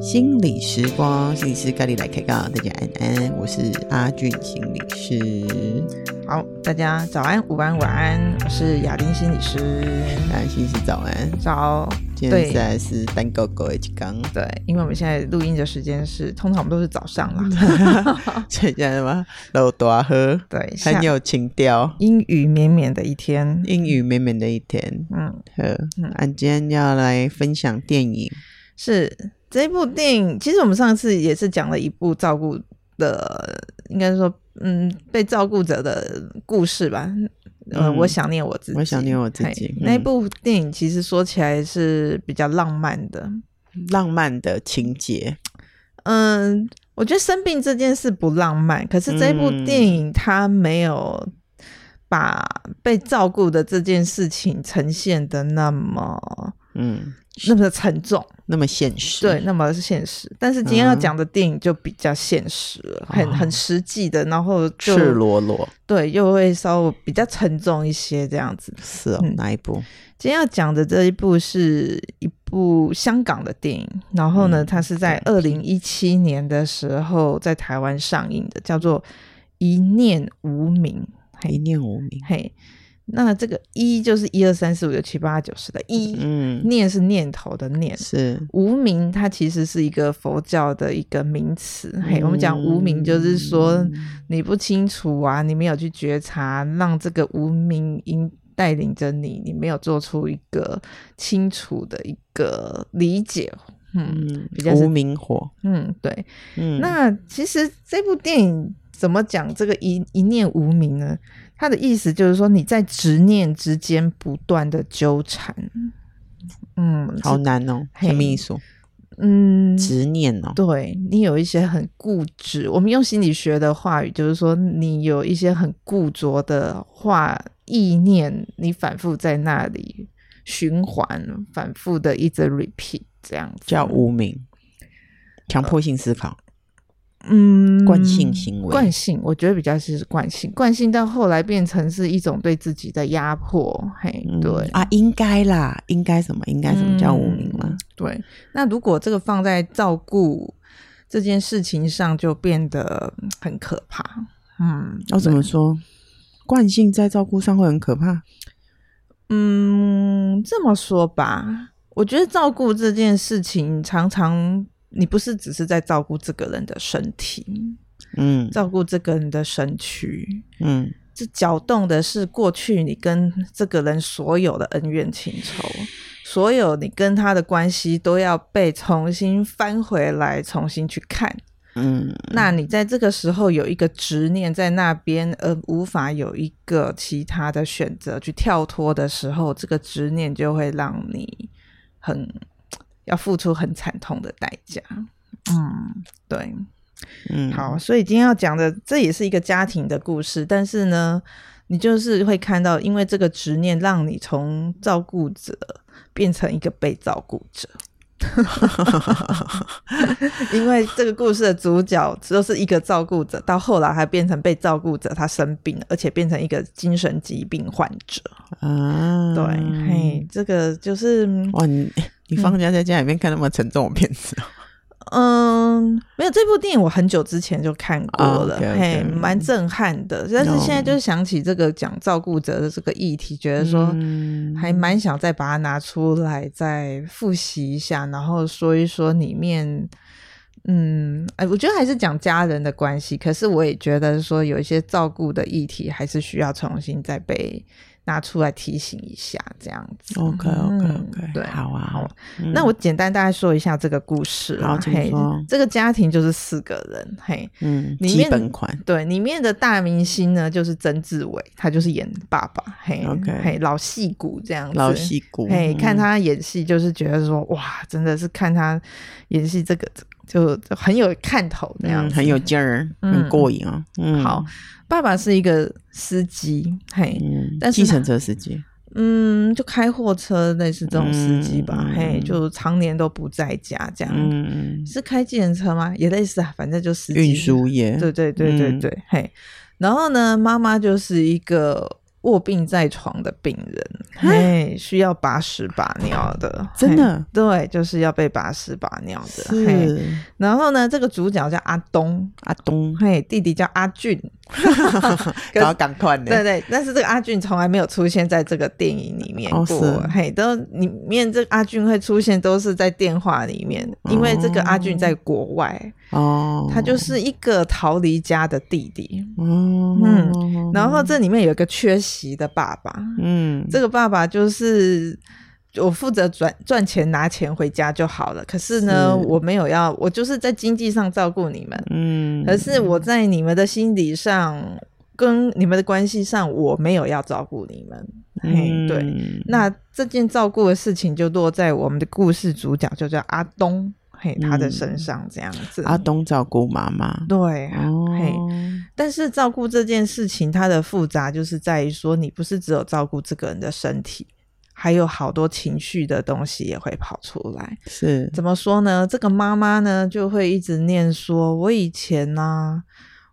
心理时光，心理师咖喱来开杠，大家安安，我是阿俊心理师。好，大家早安、午安、晚安，我是亚丁心理师。安心是早安，早。现在是单狗狗一起刚，对，因为我们现在录音的时间是，通常我们都是早上啦。所以现在什么？露大河，对，很有情调。阴雨绵绵的一天，阴雨绵绵的一天。嗯，好，嗯，俺今天要来分享电影，是。这一部电影，其实我们上次也是讲了一部照顾的，应该说，嗯，被照顾者的故事吧。我想念我自己，我想念我自己。那部电影其实说起来是比较浪漫的，浪漫的情节。嗯，我觉得生病这件事不浪漫，可是这一部电影它没有把被照顾的这件事情呈现的那么，嗯。那么沉重，那么现实，对，那么是现实。但是今天要讲的电影就比较现实了，嗯、很很实际的，然后就赤裸裸，对，又会稍微比较沉重一些这样子。是哦，嗯、哪一部？今天要讲的这一部是一部香港的电影，然后呢，嗯、它是在二零一七年的时候在台湾上映的，叫做《一念无名》。一念无名，嘿。那这个一就是一二三四五六七八九十的一，嗯，念是念头的念，是无名，它其实是一个佛教的一个名词。嗯、嘿，我们讲无名，就是说你不清楚啊，你没有去觉察，让这个无名因带领着你，你没有做出一个清楚的一个理解。嗯，比较是无名火。嗯，对。嗯，那其实这部电影怎么讲这个一一念无名呢？他的意思就是说，你在执念之间不断的纠缠，嗯，好难哦，什么意思？嗯，执念哦，对，你有一些很固执。我们用心理学的话语，就是说，你有一些很固着的话意念，你反复在那里循环，反复的一直 repeat 这样子，叫无名，强迫性思考。嗯，惯性行为，惯性，我觉得比较是惯性，惯性到后来变成是一种对自己的压迫，嘿，对、嗯、啊，应该啦，应该什么，应该什么叫无名嘛、嗯？对，那如果这个放在照顾这件事情上，就变得很可怕。嗯，要、哦、怎么说？惯性在照顾上会很可怕？嗯，这么说吧，我觉得照顾这件事情常常。你不是只是在照顾这个人的身体，嗯，照顾这个人的身躯，嗯，这搅动的是过去你跟这个人所有的恩怨情仇，所有你跟他的关系都要被重新翻回来，重新去看，嗯，那你在这个时候有一个执念在那边，而无法有一个其他的选择去跳脱的时候，这个执念就会让你很。要付出很惨痛的代价，嗯，对，嗯，好，所以今天要讲的这也是一个家庭的故事，但是呢，你就是会看到，因为这个执念让你从照顾者变成一个被照顾者。因为这个故事的主角都是一个照顾者，到后来还变成被照顾者，他生病了，而且变成一个精神疾病患者啊。对，嘿，这个就是哇，你你放假在家里面看那么沉重的片子。嗯，没有，这部电影我很久之前就看过了，oh, okay, okay. 嘿，蛮震撼的。但是现在就是想起这个讲照顾者的这个议题，觉得说还蛮想再把它拿出来再复习一下，然后说一说里面，嗯，哎，我觉得还是讲家人的关系。可是我也觉得说有一些照顾的议题还是需要重新再被。拿出来提醒一下，这样子。OK OK OK，、嗯、对，好啊好。嗯、那我简单大概说一下这个故事。好，嘿，这个家庭就是四个人，嘿，嗯，里面基本款。对，里面的大明星呢就是曾志伟，他就是演爸爸，嘿，OK，嘿，老戏骨这样子。老戏骨，嘿，看他演戏就是觉得说，哇，真的是看他演戏这个。就很有看头那样，嗯，很有劲儿，很过瘾啊。嗯，好，爸爸是一个司机，嘿，嗯，但是计程车司机，嗯，就开货车类似这种司机吧，嗯，嘿，就常年都不在家这样。嗯，是开计程车吗？也类似啊，反正就司机。运输业。对对对对对，嗯，嘿。然后呢，妈妈就是一个。卧病在床的病人，嘿，需要把屎把尿的，真的，对，就是要被把屎把尿的。嘿，然后呢，这个主角叫阿东，阿东，嘿，弟弟叫阿俊。然后赶快的，对对，但是这个阿俊从来没有出现在这个电影里面过，哦、嘿，都里面这个阿俊会出现都是在电话里面，哦、因为这个阿俊在国外哦，他就是一个逃离家的弟弟，哦、嗯，然后这里面有一个缺席的爸爸，嗯，这个爸爸就是。我负责赚赚钱拿钱回家就好了。可是呢，是我没有要，我就是在经济上照顾你们。嗯，可是我在你们的心理上跟你们的关系上，我没有要照顾你们。嗯、嘿，对。那这件照顾的事情就落在我们的故事主角，就叫阿东，嘿，他的身上这样子。阿东照顾妈妈，对，哦、嘿。但是照顾这件事情，它的复杂就是在于说，你不是只有照顾这个人的身体。还有好多情绪的东西也会跑出来，是怎么说呢？这个妈妈呢就会一直念说：“我以前呢、啊，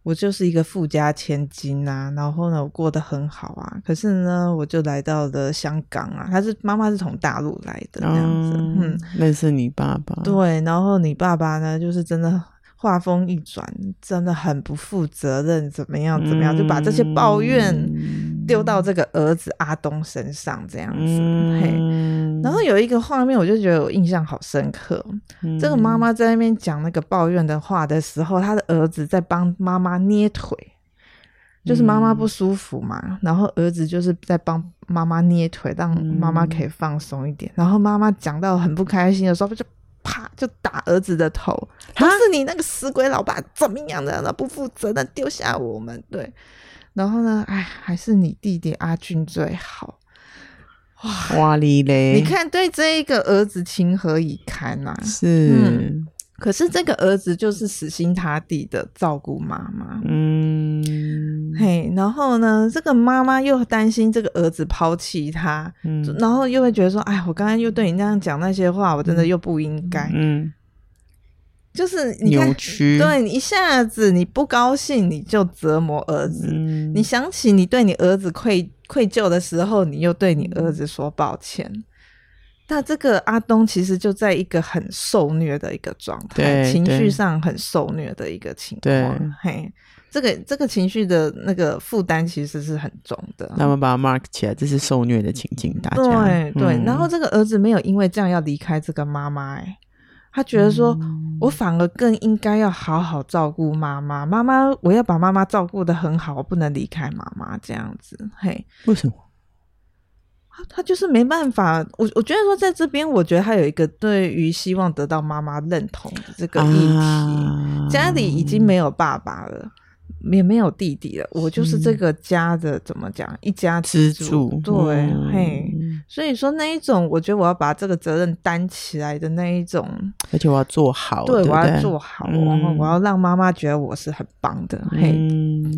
我就是一个富家千金啊，然后呢，我过得很好啊。可是呢，我就来到了香港啊。她是妈妈是从大陆来的这样子，嗯，嗯认识你爸爸，对，然后你爸爸呢，就是真的。”话锋一转，真的很不负责任，怎么样？怎么样？就把这些抱怨丢到这个儿子阿东身上，这样子。然后有一个画面，我就觉得我印象好深刻。嗯、这个妈妈在那边讲那个抱怨的话的时候，她的儿子在帮妈妈捏腿，就是妈妈不舒服嘛，嗯、然后儿子就是在帮妈妈捏腿，让妈妈可以放松一点。然后妈妈讲到很不开心的时候，就。啪！就打儿子的头，都是你那个死鬼老爸怎么样的？不负责任，丢下我们。对，然后呢？哎，还是你弟弟阿俊最好。哇哇哩嘞！你看，对这一个儿子情何以堪呐、啊？是。嗯可是这个儿子就是死心塌地的照顾妈妈，嗯，嘿，然后呢，这个妈妈又担心这个儿子抛弃他，嗯，然后又会觉得说，哎，我刚刚又对你那样讲那些话，我真的又不应该，嗯，就是扭曲，对，你一下子你不高兴，你就折磨儿子，嗯，你想起你对你儿子愧愧疚的时候，你又对你儿子说抱歉。那这个阿东其实就在一个很受虐的一个状态，情绪上很受虐的一个情况。对嘿，这个这个情绪的那个负担其实是很重的。那么把它 mark 起来，这是受虐的情境，大家对对。嗯、然后这个儿子没有因为这样要离开这个妈妈，哎，他觉得说，嗯、我反而更应该要好好照顾妈妈。妈妈，我要把妈妈照顾得很好，我不能离开妈妈这样子。嘿，为什么？他就是没办法，我我觉得说在这边，我觉得他有一个对于希望得到妈妈认同的这个议题，啊、家里已经没有爸爸了。也没有弟弟了，我就是这个家的怎么讲，一家之主，对，嘿，所以说那一种，我觉得我要把这个责任担起来的那一种，而且我要做好，对，我要做好，然后我要让妈妈觉得我是很棒的，嘿，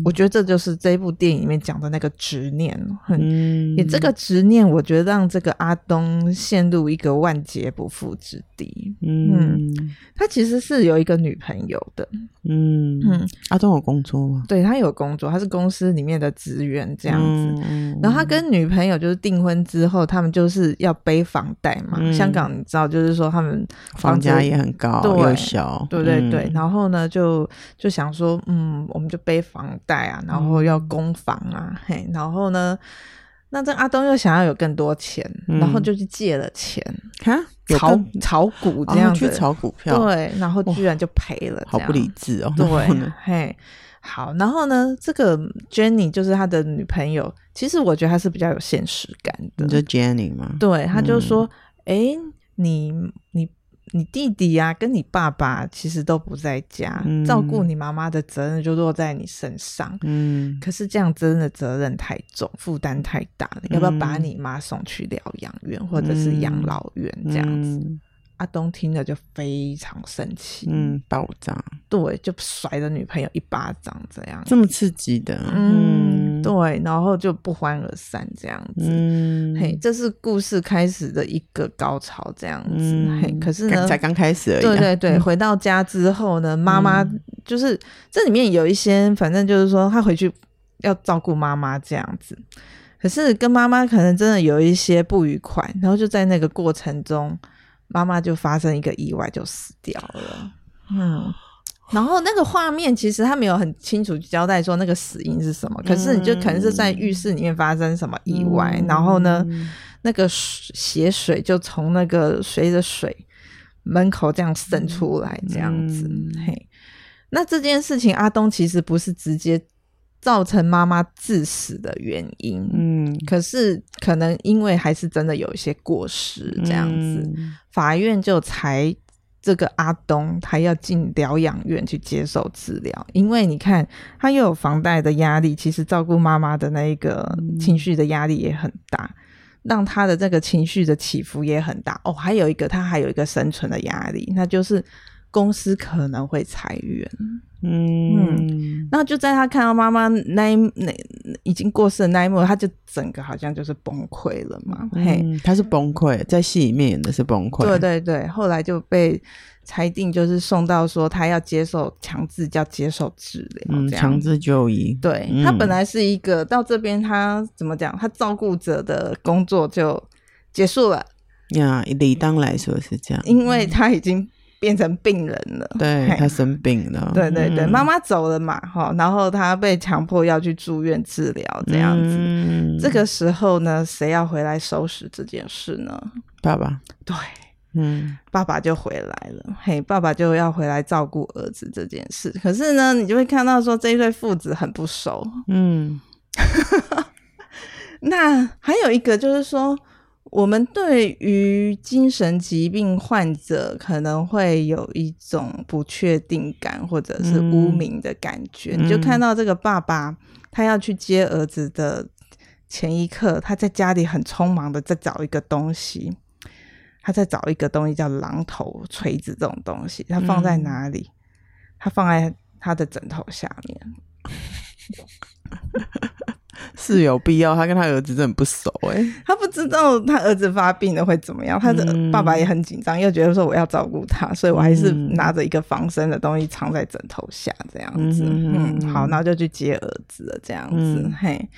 我觉得这就是这一部电影里面讲的那个执念，嗯，也这个执念，我觉得让这个阿东陷入一个万劫不复之地，嗯，他其实是有一个女朋友的，嗯嗯，阿东有工作吗。对，他有工作，他是公司里面的职员这样子。嗯、然后他跟女朋友就是订婚之后，他们就是要背房贷嘛。嗯、香港你知道，就是说他们房价也很高，对又小，对对对。嗯、然后呢，就就想说，嗯，我们就背房贷啊，然后要供房啊，嗯、嘿，然后呢。那这阿东又想要有更多钱，嗯、然后就去借了钱，哈，炒炒股这样子，哦、去炒股票，对，然后居然就赔了，好不理智哦。对，嘿，好，然后呢，这个 Jenny 就是他的女朋友，其实我觉得他是比较有现实感的，你就 Jenny 吗？对，他就说，哎、嗯，你你。你弟弟呀、啊，跟你爸爸其实都不在家，嗯、照顾你妈妈的责任就落在你身上。嗯，可是这样真的责任太重，负担太大了。嗯、要不要把你妈送去疗养院或者是养老院这样子？嗯、阿东听了就非常生气，嗯，爆炸，对，就甩了女朋友一巴掌，这样这么刺激的，嗯。对，然后就不欢而散这样子。嗯，嘿，这是故事开始的一个高潮这样子。嗯、嘿，可是呢，才刚开始而已、啊。对对对，回到家之后呢，妈妈就是、嗯、这里面有一些，反正就是说，他回去要照顾妈妈这样子。可是跟妈妈可能真的有一些不愉快，然后就在那个过程中，妈妈就发生一个意外，就死掉了。嗯，然后那个画面其实他没有很清楚交代说那个死因是什么，可是你就可能是在浴室里面发生什么意外，嗯、然后呢，那个血水就从那个随着水门口这样渗出来，这样子。嗯、嘿，那这件事情阿东其实不是直接。造成妈妈致死的原因，嗯，可是可能因为还是真的有一些过失这样子，嗯、法院就裁这个阿东他要进疗养院去接受治疗，因为你看他又有房贷的压力，其实照顾妈妈的那一个情绪的压力也很大，嗯、让他的这个情绪的起伏也很大。哦，还有一个他还有一个生存的压力，那就是公司可能会裁员。嗯，然后就在他看到妈妈那一那已经过世的那一幕，他就整个好像就是崩溃了嘛。嗯、嘿，他是崩溃，在戏里面演的是崩溃。对对对，后来就被裁定就是送到说他要接受强制叫接受治疗，这样强制就医。对、嗯、他本来是一个到这边他怎么讲，他照顾者的工作就结束了。呀，理当来说是这样，因为他已经。变成病人了，对，他生病了，对对对，妈妈、嗯、走了嘛，哈，然后他被强迫要去住院治疗，这样子。嗯、这个时候呢，谁要回来收拾这件事呢？爸爸，对，嗯，爸爸就回来了，嘿，爸爸就要回来照顾儿子这件事。可是呢，你就会看到说这一对父子很不熟，嗯，那还有一个就是说。我们对于精神疾病患者可能会有一种不确定感，或者是污名的感觉。嗯、你就看到这个爸爸，他要去接儿子的前一刻，他在家里很匆忙的在找一个东西，他在找一个东西叫榔头、锤子这种东西，他放在哪里？他放在他的枕头下面。是有必要，他跟他儿子真的很不熟哎、欸，他不知道他儿子发病了会怎么样，他的爸爸也很紧张，又觉得说我要照顾他，所以我还是拿着一个防身的东西藏在枕头下这样子，嗯，嗯，好，然后就去接儿子了这样子，嗯、嘿，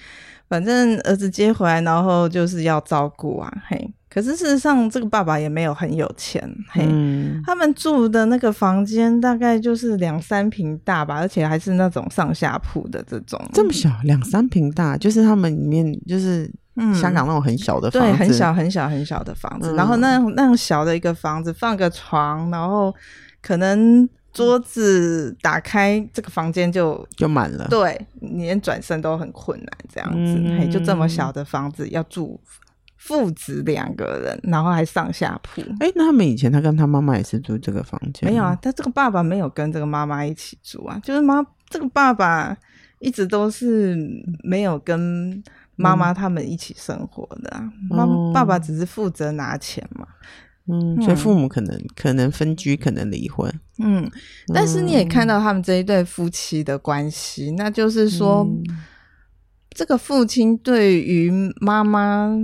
反正儿子接回来，然后就是要照顾啊，嘿。可是事实上，这个爸爸也没有很有钱，嘿，嗯、他们住的那个房间大概就是两三平大吧，而且还是那种上下铺的这种，这么小，两三平大，就是他们里面就是香港那种很小的房对，很小很小很小的房子，嗯、然后那那样小的一个房子，放个床，然后可能桌子打开，这个房间就就满了，对，你连转身都很困难，这样子，嗯、嘿，就这么小的房子要住。父子两个人，然后还上下铺。哎、欸，那他们以前他跟他妈妈也是住这个房间？没有啊，他这个爸爸没有跟这个妈妈一起住啊，就是妈这个爸爸一直都是没有跟妈妈他们一起生活的啊。妈、嗯、爸爸只是负责拿钱嘛。嗯，所以父母可能、嗯、可能分居，可能离婚。嗯，但是你也看到他们这一对夫妻的关系，那就是说，嗯、这个父亲对于妈妈。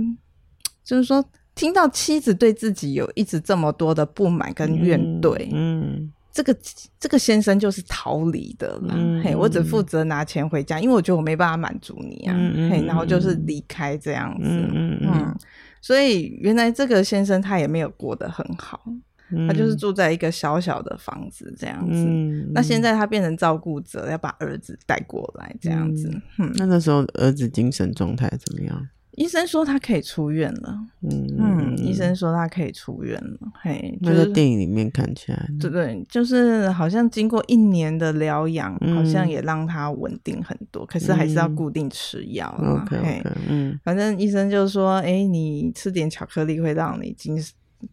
就是说，听到妻子对自己有一直这么多的不满跟怨怼，嗯，嗯，这个这个先生就是逃离的啦。嗯、嘿，我只负责拿钱回家，因为我觉得我没办法满足你啊。嗯、嘿，然后就是离开这样子。嗯，嗯，嗯，所以原来这个先生他也没有过得很好，嗯、他就是住在一个小小的房子这样子。嗯、那现在他变成照顾者，要把儿子带过来这样子。嗯，那那时候儿子精神状态怎么样？医生说他可以出院了。嗯嗯，医生说他可以出院了。嘿，就是、那在电影里面看起来，对对，就是好像经过一年的疗养，嗯、好像也让他稳定很多。可是还是要固定吃药啊。OK 嗯，反正医生就说，哎、欸，你吃点巧克力会让你精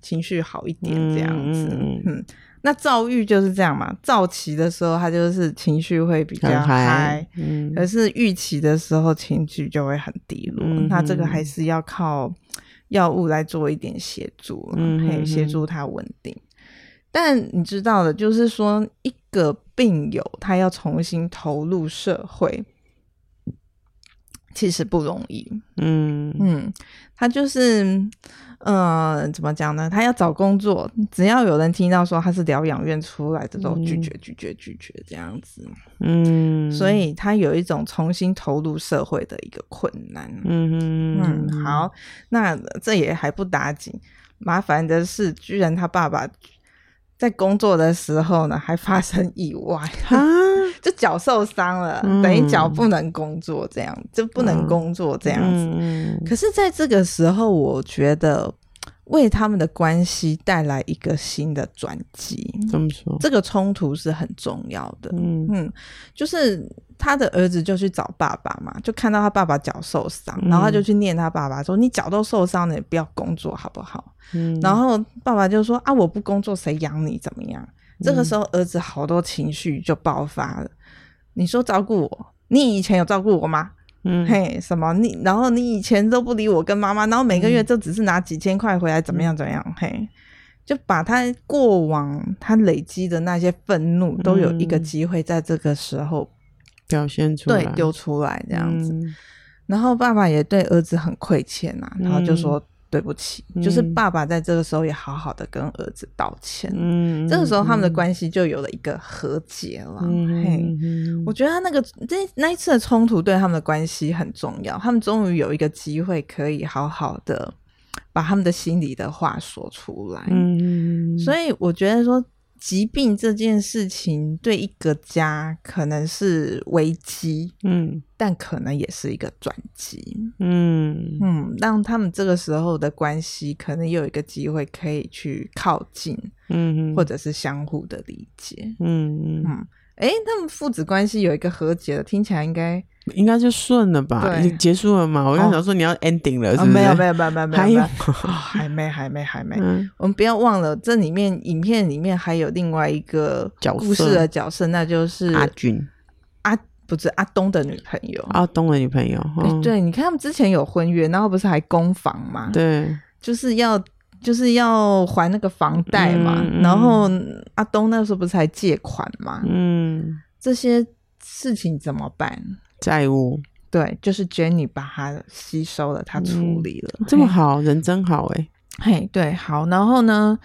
情绪好一点，这样子。嗯。嗯那躁郁就是这样嘛，躁期的时候他就是情绪会比较嗨，嗯，可是郁期的时候情绪就会很低落。那这个还是要靠药物来做一点协助，嗯，可以协助他稳定。但你知道的，就是说一个病友他要重新投入社会，其实不容易。嗯嗯，他就是，嗯、呃，怎么讲呢？他要找工作，只要有人听到说他是疗养院出来的，都拒绝、拒绝、拒绝这样子。嗯，所以他有一种重新投入社会的一个困难。嗯嗯，好，那这也还不打紧，麻烦的是，居然他爸爸。在工作的时候呢，还发生意外，就脚受伤了，嗯、等于脚不能工作，这样就不能工作这样子。嗯、可是，在这个时候，我觉得为他们的关系带来一个新的转机。怎么说？这个冲突是很重要的。嗯嗯，就是。他的儿子就去找爸爸嘛，就看到他爸爸脚受伤，然后他就去念他爸爸说：“嗯、你脚都受伤了，你不要工作好不好？”嗯、然后爸爸就说：“啊，我不工作谁养你？怎么样？”嗯、这个时候儿子好多情绪就爆发了。你说照顾我，你以前有照顾我吗？嗯，嘿，什么你？然后你以前都不理我跟妈妈，然后每个月就只是拿几千块回来，怎么样？怎么样？嘿，就把他过往他累积的那些愤怒，都有一个机会在这个时候。表现出来，对，丢出来这样子，嗯、然后爸爸也对儿子很亏欠呐、啊，嗯、然后就说对不起，嗯、就是爸爸在这个时候也好好的跟儿子道歉，嗯，这个时候他们的关系就有了一个和解了。嗯、我。觉得他那个这那一次的冲突对他们的关系很重要，他们终于有一个机会可以好好的把他们的心里的话说出来，嗯，所以我觉得说。疾病这件事情对一个家可能是危机，嗯，但可能也是一个转机，嗯。嗯，让他们这个时候的关系可能有一个机会可以去靠近，嗯，或者是相互的理解，嗯。嗯。哎，他们父子关系有一个和解了，听起来应该应该就顺了吧？已经结束了嘛？我刚想说你要 ending 了，是不是？没有没有没有没有没有，还有还没还没还没。我们不要忘了，这里面影片里面还有另外一个故事的角色，那就是阿军阿不是阿东的女朋友，阿东的女朋友。对，你看他们之前有婚约，然后不是还攻防嘛？对，就是要。就是要还那个房贷嘛，然后阿东那时候不是还借款嘛？嗯，这些事情怎么办？债务对，就是 Jenny 把他吸收了，他处理了，嗯、这么好，人真好哎。嘿，对，好，然后呢，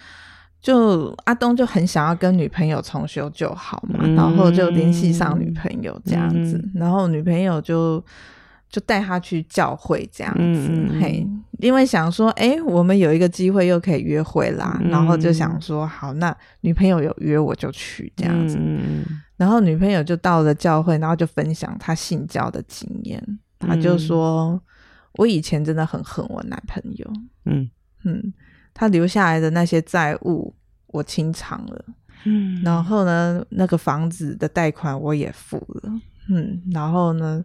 就阿东就很想要跟女朋友重修旧好嘛，嗯、然后就联系上女朋友这样子，嗯、然后女朋友就。就带他去教会这样子，嗯、嘿，因为想说，哎、欸，我们有一个机会又可以约会啦，嗯、然后就想说，好，那女朋友有约我就去这样子，嗯、然后女朋友就到了教会，然后就分享她性交的经验，她就说，嗯、我以前真的很恨我男朋友，嗯。嗯，他留下来的那些债务我清偿了，嗯，然后呢，那个房子的贷款我也付了，嗯，然后呢。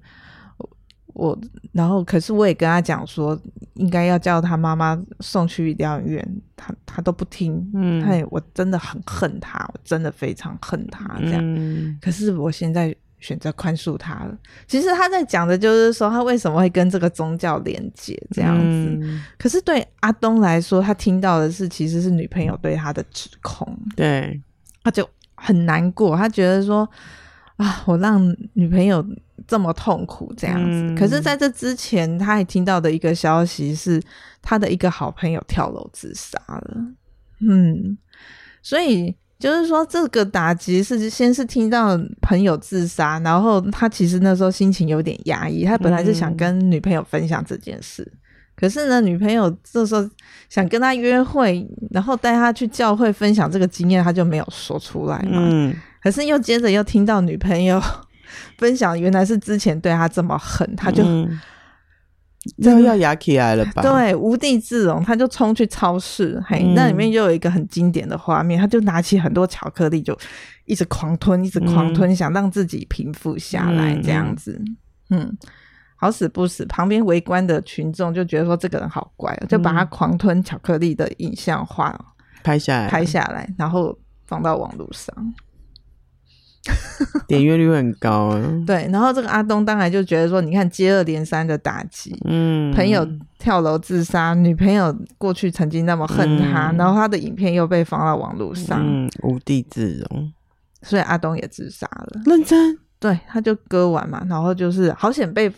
我，然后可是我也跟他讲说，应该要叫他妈妈送去疗养院，他他都不听。嗯，嘿，我真的很恨他，我真的非常恨他这样。嗯，可是我现在选择宽恕他了。其实他在讲的就是说，他为什么会跟这个宗教连接这样子。嗯，可是对阿东来说，他听到的是其实是女朋友对他的指控。对，他就很难过，他觉得说啊，我让女朋友。这么痛苦这样子，嗯、可是在这之前，他还听到的一个消息是，他的一个好朋友跳楼自杀了。嗯，所以就是说，这个打击是先是听到朋友自杀，然后他其实那时候心情有点压抑，他本来是想跟女朋友分享这件事，嗯、可是呢，女朋友这时候想跟他约会，然后带他去教会分享这个经验，他就没有说出来嘛。嗯，可是又接着又听到女朋友。分享原来是之前对他这么狠，他就、嗯、要要牙起来了吧？对，无地自容，他就冲去超市，嗯、嘿，那里面就有一个很经典的画面，他就拿起很多巧克力，就一直狂吞，一直狂吞，嗯、想让自己平复下来，这样子。嗯，嗯，好死不死，旁边围观的群众就觉得说这个人好怪，就把他狂吞巧克力的影像画拍下来，拍下来，然后放到网络上。点阅率很高啊，对，然后这个阿东当然就觉得说，你看接二连三的打击，嗯，朋友跳楼自杀，女朋友过去曾经那么恨他，嗯、然后他的影片又被放到网络上，嗯，无地自容，所以阿东也自杀了。认真，对，他就割完嘛，然后就是好险被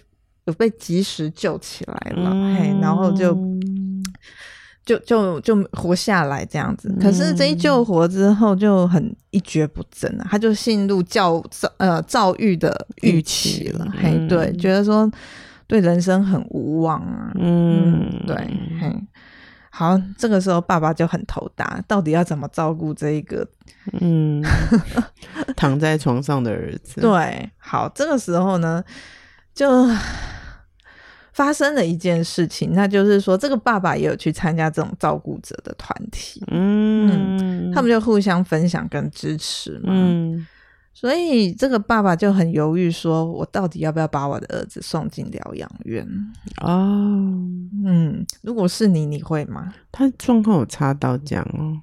有被及时救起来了，嗯、嘿，然后就就就就活下来这样子。可是这一救活之后就很一蹶不振啊，他就陷入躁躁呃躁郁的预期了，嗯、嘿，对，觉得说对人生很无望啊，嗯，嗯，对，嘿。好，这个时候爸爸就很头大，到底要怎么照顾这一个嗯 躺在床上的儿子？对，好，这个时候呢，就发生了一件事情，那就是说，这个爸爸也有去参加这种照顾者的团体，嗯，嗯，他们就互相分享跟支持嘛，嗯。所以这个爸爸就很犹豫，说我到底要不要把我的儿子送进疗养院？哦，嗯，如果是你，你会吗？他状况有差到这样哦，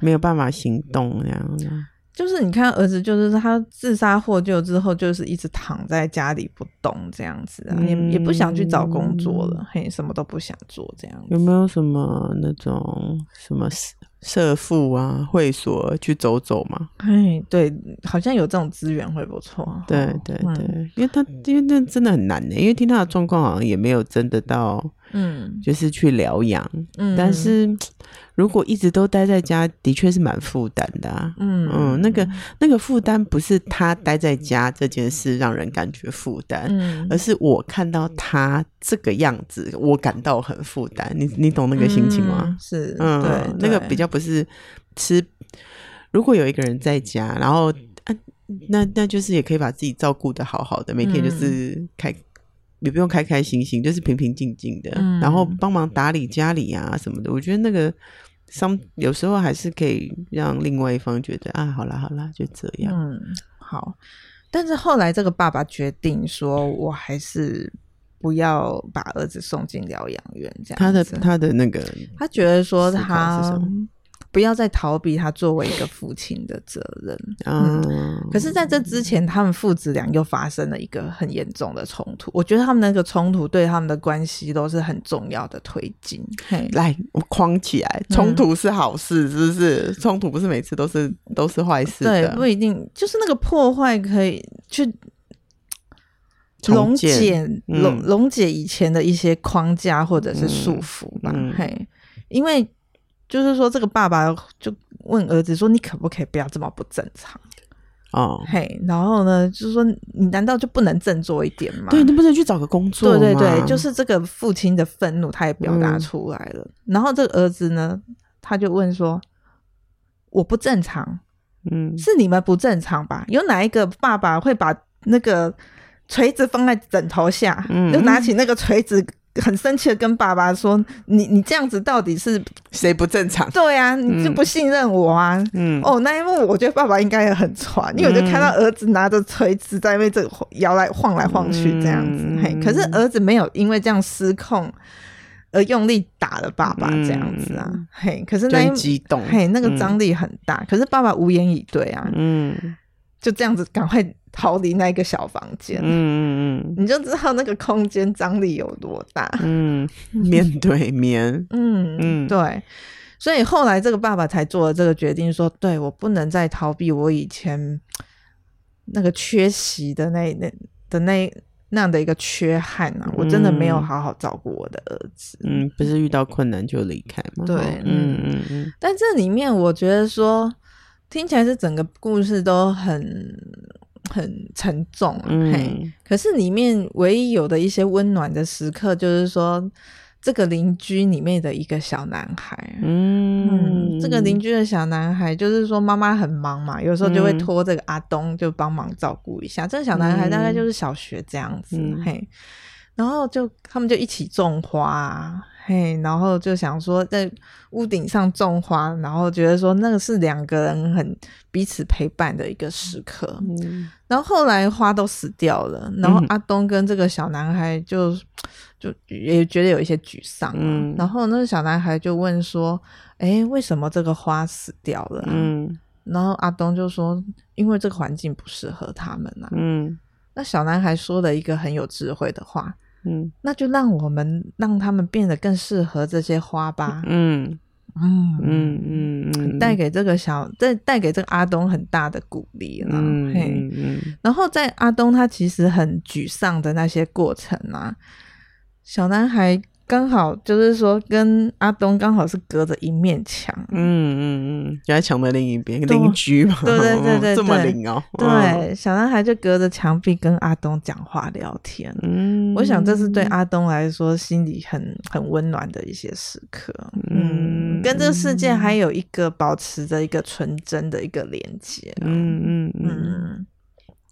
没有办法行动这样。就是你看儿子，就是他自杀获救之后，就是一直躺在家里不动这样子啊，也、嗯、也不想去找工作了，嘿，什么都不想做这样。有没有什么那种什么？社富啊，会所去走走嘛？哎，对，好像有这种资源会不错。对对对，嗯、因为他因为那真的很难的，因为听他的状况好像也没有真的到，嗯，就是去疗养。嗯，但是如果一直都待在家，的确是蛮负担的、啊。嗯嗯，那个那个负担不是他待在家这件事让人感觉负担，嗯，而是我看到他这个样子，我感到很负担。你你懂那个心情吗？嗯、是，嗯，对，那个比较。不是吃，如果有一个人在家，然后啊，那那就是也可以把自己照顾的好好的，每天就是开，嗯、也不用开开心心，就是平平静静的，嗯、然后帮忙打理家里啊什么的。我觉得那个 some 有时候还是可以让另外一方觉得啊，好啦好啦，就这样。嗯，好。但是后来这个爸爸决定说，我还是不要把儿子送进疗养院。这样，他的他的那个，他觉得说他。不要再逃避他作为一个父亲的责任。嗯，嗯，可是在这之前，他们父子俩又发生了一个很严重的冲突。我觉得他们那个冲突对他们的关系都是很重要的推进。嘿，来，我框起来，冲突是好事，是不是？冲突不是每次都是都是坏事的。对，不一定。就是那个破坏可以去溶解、溶溶解以前的一些框架或者是束缚吧。嗯、嘿，因为。就是说，这个爸爸就问儿子说：“你可不可以不要这么不正常？”哦，嘿，然后呢，就是说，你难道就不能振作一点吗？对，你不能去找个工作？对对对，就是这个父亲的愤怒，他也表达出来了。嗯、然后这个儿子呢，他就问说：“我不正常？嗯，是你们不正常吧？有哪一个爸爸会把那个锤子放在枕头下，嗯、就拿起那个锤子？”很生气的跟爸爸说：“你你这样子到底是谁不正常？对啊，你就不信任我啊？嗯，哦，那一幕我觉得爸爸应该也很喘，因为我就看到儿子拿着锤子在那边这摇来晃来晃去这样子。嗯、嘿，可是儿子没有因为这样失控而用力打了爸爸这样子啊。嗯、嘿，可是那一激动，嘿，那个张力很大，嗯、可是爸爸无言以对啊。嗯，就这样子赶快。”逃离那个小房间，嗯嗯嗯，你就知道那个空间张力有多大，嗯，面对面，嗯嗯，对，所以后来这个爸爸才做了这个决定，说，对，我不能再逃避我以前那个缺席的那那的那那样的一个缺憾啊，我真的没有好好照顾我的儿子，嗯，不是遇到困难就离开吗？对，嗯嗯嗯，但这里面我觉得说听起来是整个故事都很。很沉重，嗯、嘿，可是里面唯一有的一些温暖的时刻，就是说这个邻居里面的一个小男孩，嗯，嗯，这个邻居的小男孩，就是说妈妈很忙嘛，有时候就会托这个阿东就帮忙照顾一下。嗯、这个小男孩大概就是小学这样子，嗯、嘿，然后就他们就一起种花。嘿，然后就想说在屋顶上种花，然后觉得说那个是两个人很彼此陪伴的一个时刻。嗯，然后后来花都死掉了，然后阿东跟这个小男孩就、嗯、就也觉得有一些沮丧。嗯，然后那个小男孩就问说：“哎，为什么这个花死掉了、啊？”嗯，然后阿东就说：“因为这个环境不适合他们啊。”嗯，那小男孩说了一个很有智慧的话。嗯，那就让我们让他们变得更适合这些花吧。嗯嗯嗯嗯嗯，带给这个小带带给这个阿东很大的鼓励了。嗯，然后在阿东他其实很沮丧的那些过程啊，小男孩。刚好就是说，跟阿东刚好是隔着一面墙，嗯嗯嗯，就在墙的另一边，邻居嘛，对对对对，对，这么灵哦。对，小男孩就隔着墙壁跟阿东讲话聊天，嗯，我想这是对阿东来说心里很很温暖的一些时刻，嗯，跟这个世界还有一个保持着一个纯真的一个连接，嗯嗯嗯。嗯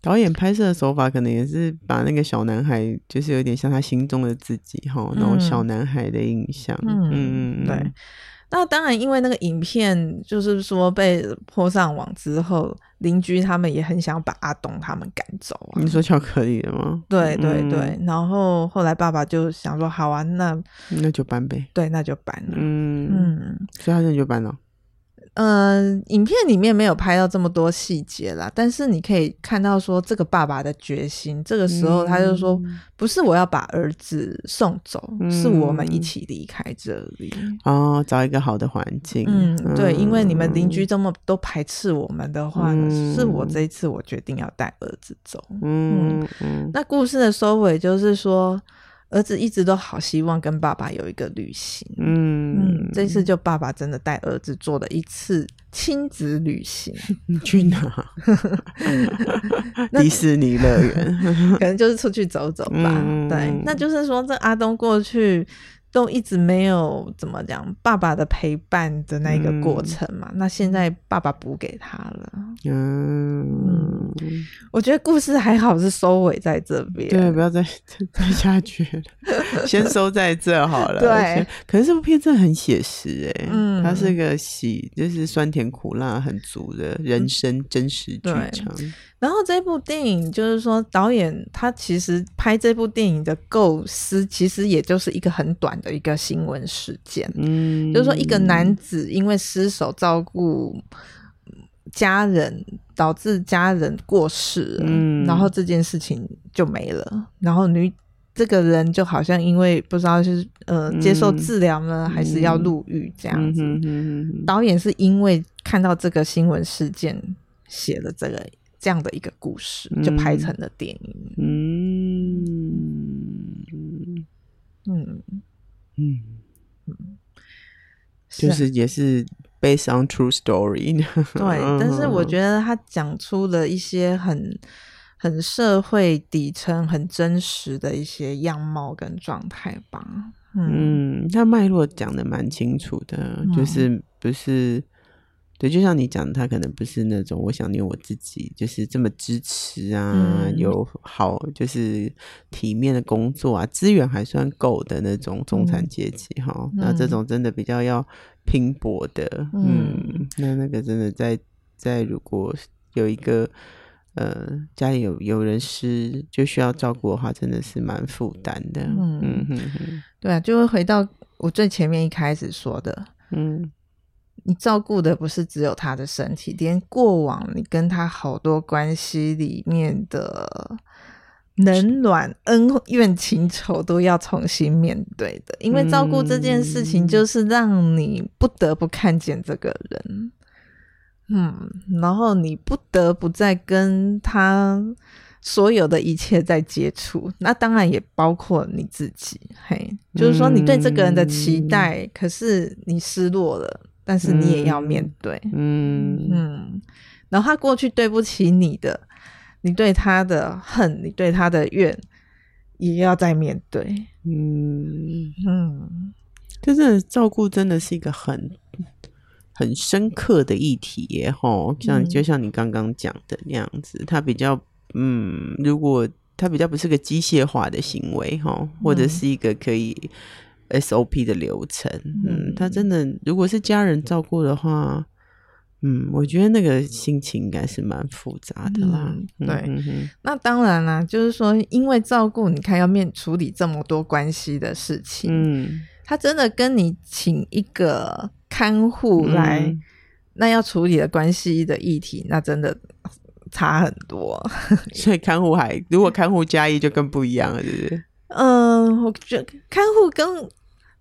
导演拍摄的手法可能也是把那个小男孩，就是有点像他心中的自己哈，那种小男孩的印象。嗯嗯，对。那当然，因为那个影片就是说被泼上网之后，邻居他们也很想把阿东他们赶走啊。你说巧克力的吗？对对对。嗯、然后后来爸爸就想说：“好啊，那那就搬呗。”对，那就搬了。嗯嗯，所以他现在就搬了。嗯、呃，影片里面没有拍到这么多细节啦，但是你可以看到说这个爸爸的决心。这个时候他就说：“不是我要把儿子送走，嗯、是我们一起离开这里哦，找一个好的环境。”嗯，对，因为你们邻居这么都排斥我们的话，呢、是我这一次我决定要带儿子走。嗯，那故事的收尾就是说。儿子一直都好希望跟爸爸有一个旅行，嗯嗯，这次就爸爸真的带儿子做了一次亲子旅行，去哪？迪士尼乐园，可能就是出去走走吧。嗯、对，那就是说这阿东过去。都一直没有怎么讲爸爸的陪伴的那个过程嘛？嗯、那现在爸爸补给他了。嗯，嗯，我觉得故事还好是收尾在这边，对，不要再 再下去了，先收在这好了。对，可是这部片真的很写实哎，嗯，它是一个喜，就是酸甜苦辣很足的人生真实剧场。嗯然后这部电影就是说，导演他其实拍这部电影的构思，其实也就是一个很短的一个新闻事件。嗯，就是说一个男子因为失手照顾家人，导致家人过世了，嗯，然后这件事情就没了。然后女这个人就好像因为不知道是呃接受治疗呢，嗯，还是要入狱这样子。导演是因为看到这个新闻事件写了这个。这样的一个故事就拍成了电影。嗯嗯嗯嗯，就是也是 based on true story。对，但是我觉得他讲出了一些很很社会底层、很真实的一些样貌跟状态吧。嗯，他脉络讲的蛮清楚的，就是不是。对，就像你讲，他可能不是那种我想念我自己，就是这么支持啊，嗯、有好就是体面的工作啊，资源还算够的那种中产阶级哈。那、嗯、这种真的比较要拼搏的，嗯，嗯那那个真的在在如果有一个呃家里有有人是就需要照顾的话，真的是蛮负担的。嗯嗯嗯，对啊，就会回到我最前面一开始说的，嗯。你照顾的不是只有他的身体，连过往你跟他好多关系里面的冷暖、恩怨情仇都要重新面对的。因为照顾这件事情，就是让你不得不看见这个人，嗯，然后你不得不再跟他所有的一切在接触。那当然也包括你自己，嘿，就是说你对这个人的期待，可是你失落了。但是你也要面对，嗯。嗯，然后他过去对不起你的，你对他的恨，你对他的怨，也要再面对，嗯。嗯，就是照顾真的是一个很很深刻的议题耶，吼，像就像你刚刚讲的那样子，他比较嗯，如果他比较不是个机械化的行为，吼，或者是一个可以。SOP 的流程，嗯，他真的如果是家人照顾的话，嗯，我觉得那个心情应该是蛮复杂的啦。嗯、对，嗯、那当然啦，就是说，因为照顾，你看要面处理这么多关系的事情，嗯，他真的跟你请一个看护来，嗯、那要处理的关系的议题，那真的差很多。所以看护还如果看护加一就更不一样了，是不是？嗯，我觉得看护跟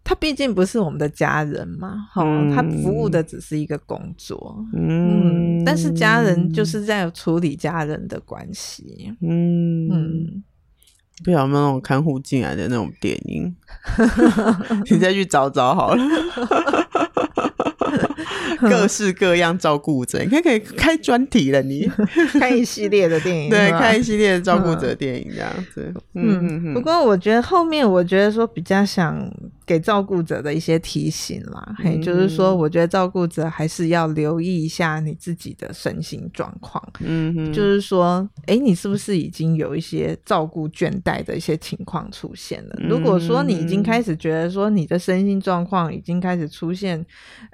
他毕竟不是我们的家人嘛，哈、嗯，他服务的只是一个工作，嗯，嗯，但是家人就是在处理家人的关系，嗯嗯，不晓得那种看护进来的那种电影，你再去找找好了。各式各样照顾者，你看可以开专题了。你 开一系列的电影，对，开一系列的照顾者电影这样子。嗯嗯。不过我觉得后面，我觉得说比较想给照顾者的一些提醒啦，嘿，就是说，我觉得照顾者还是要留意一下你自己的身心状况。嗯。就是说，哎，你是不是已经有一些照顾倦怠的一些情况出现了？如果说你已经开始觉得说你的身心状况已经开始出现，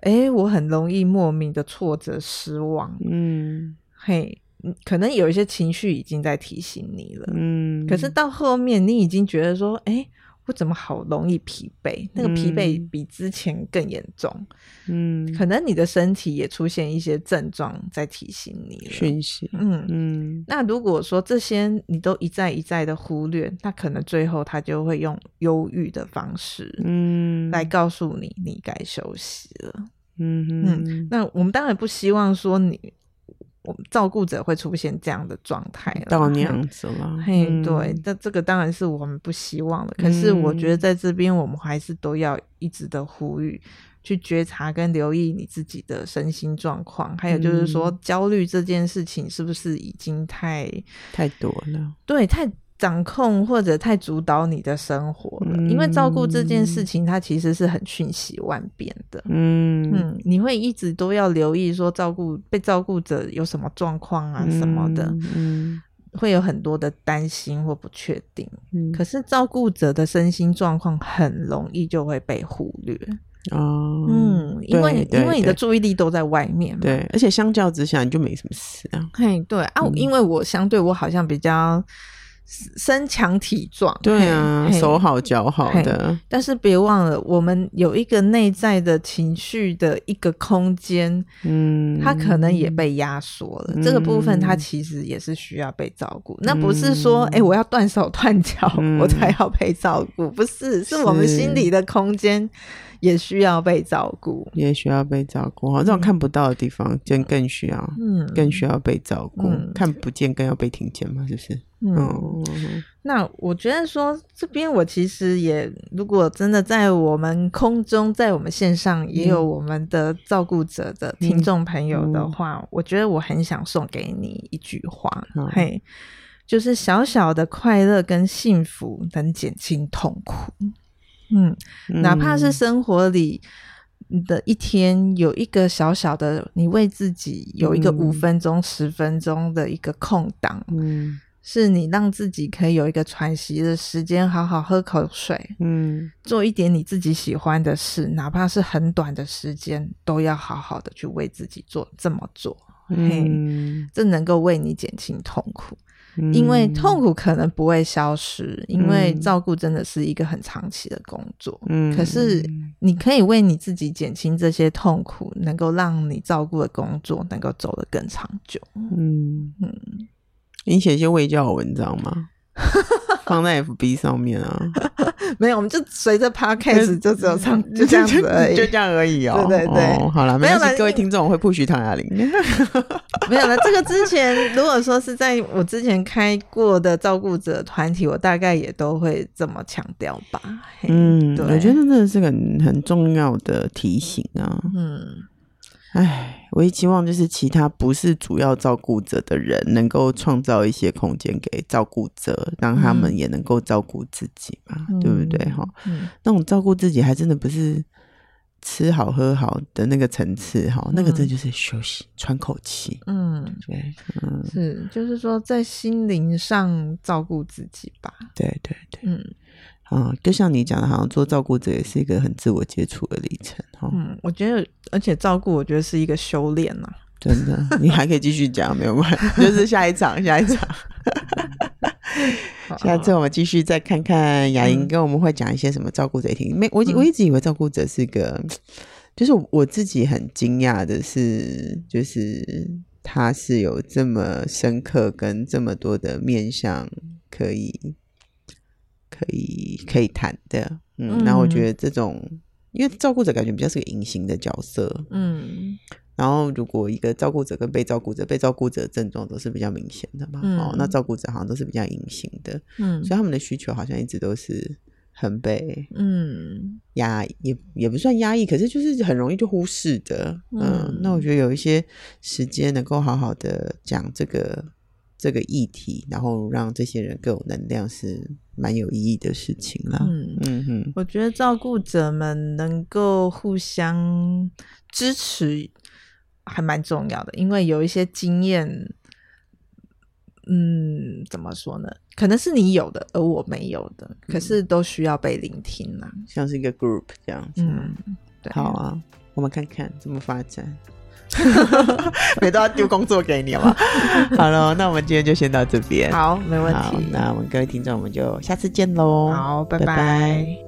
哎，我很容易。莫名的挫折、失望，嗯，嘿，可能有一些情绪已经在提醒你了，嗯，可是到后面你已经觉得说，哎、欸，我怎么好容易疲惫？那个疲惫比之前更严重，嗯，可能你的身体也出现一些症状在提醒你了，讯息，嗯。嗯。那如果说这些你都一再一再的忽略，那可能最后他就会用忧郁的方式，嗯，来告诉你你该休息了。嗯嗯，那我们当然不希望说你，我们照顾者会出现这样的状态到 那样子了。嘿，嗯、对，这这个当然是我们不希望的。可是我觉得在这边，我们还是都要一直的呼吁，去觉察跟留意你自己的身心状况，还有就是说焦虑这件事情是不是已经太太多了？对，太。掌控或者太主导你的生活了，嗯、因为照顾这件事情，它其实是很瞬息万变的。嗯嗯，你会一直都要留意说照顾被照顾者有什么状况啊什么的，嗯，嗯会有很多的担心或不确定。嗯、可是照顾者的身心状况很容易就会被忽略。哦，嗯，因为因为你的注意力都在外面嘛，对，而且相较之下你就没什么事啊。嘿，对啊，嗯、因为我相对我好像比较。身强体壮，对啊，手好脚好的。但是别忘了，我们有一个内在的情绪的一个空间，嗯，它可能也被压缩了。嗯、这个部分它其实也是需要被照顾。嗯、那不是说，哎、欸，我要断手断脚，嗯、我才要被照顾，不是，是我们心里的空间。也需要被照顾，也需要被照顾。好，这种看不到的地方，就更需要，嗯，更需要被照顾。嗯、看不见更要被听见嘛，是不是？嗯。嗯，那我觉得说这边，我其实也，如果真的在我们空中，在我们线上也有我们的照顾者的听众朋友的话，嗯、我觉得我很想送给你一句话，嗯、嘿，就是小小的快乐跟幸福能减轻痛苦。嗯，哪怕是生活里的一天，有一个小小的，你为自己有一个五分钟、十分钟的一个空档，嗯，是你让自己可以有一个喘息的时间，好好喝口水，嗯，做一点你自己喜欢的事，哪怕是很短的时间，都要好好的去为自己做这么做，嗯，这能够为你减轻痛苦。因为痛苦可能不会消失，嗯、因为照顾真的是一个很长期的工作。嗯，可是你可以为你自己减轻这些痛苦，能够让你照顾的工作能够走得更长久。嗯嗯，你写一些卫教的文章吗？放在 FB 上面啊，没有，我们就随着 Podcast 就只有唱，就这样子而已，就这样而已哦。对对对，好了，没有了各位听众我会 push 唐雅玲。没有了，这个之前如果说是在我之前开过的照顾者团体，我大概也都会这么强调吧。嗯，对，我觉得真的是个很重要的提醒啊。嗯。唉，我也期望就是其他不是主要照顾者的人，能够创造一些空间给照顾者，让他们也能够照顾自己嘛，嗯、对不对？哈、嗯，那种照顾自己还真的不是吃好喝好的那个层次，哈，那个真的就是休息、喘口气。嗯，对，嗯，是，就是说在心灵上照顾自己吧。对对对，嗯。啊、嗯，就像你讲的，好像做照顾者也是一个很自我接触的历程，哈。嗯，我觉得，而且照顾，我觉得是一个修炼呐。真的，你还可以继续讲，没有关系，就是下一场，下一场。下次我们继续再看看雅莹跟我们会讲一些什么照顾者听。没、嗯，我我一直以为照顾者是一个，就是我自己很惊讶的是，就是他是有这么深刻跟这么多的面向可以。可以可以谈的。嗯，那、嗯、我觉得这种，因为照顾者感觉比较是个隐形的角色。嗯。然后，如果一个照顾者跟被照顾者，被照顾者的症状都是比较明显的嘛，嗯、哦，那照顾者好像都是比较隐形的，嗯，所以他们的需求好像一直都是很被嗯压，也也不算压抑，可是就是很容易就忽视的，嗯，嗯，那我觉得有一些时间能够好好的讲这个这个议题，然后让这些人更有能量，是蛮有意义的事情啦。嗯嗯哼，我觉得照顾者们能够互相支持。还蛮重要的，因为有一些经验，嗯，怎么说呢？可能是你有的，而我没有的，可是都需要被聆听啦，像是一个 group 这样子。嗯，对，好啊，我们看看怎么发展。每都要丢工作给你嘛。好了，那我们今天就先到这边。好，没问题。那我们各位听众，我们就下次见喽。好，拜拜。拜拜。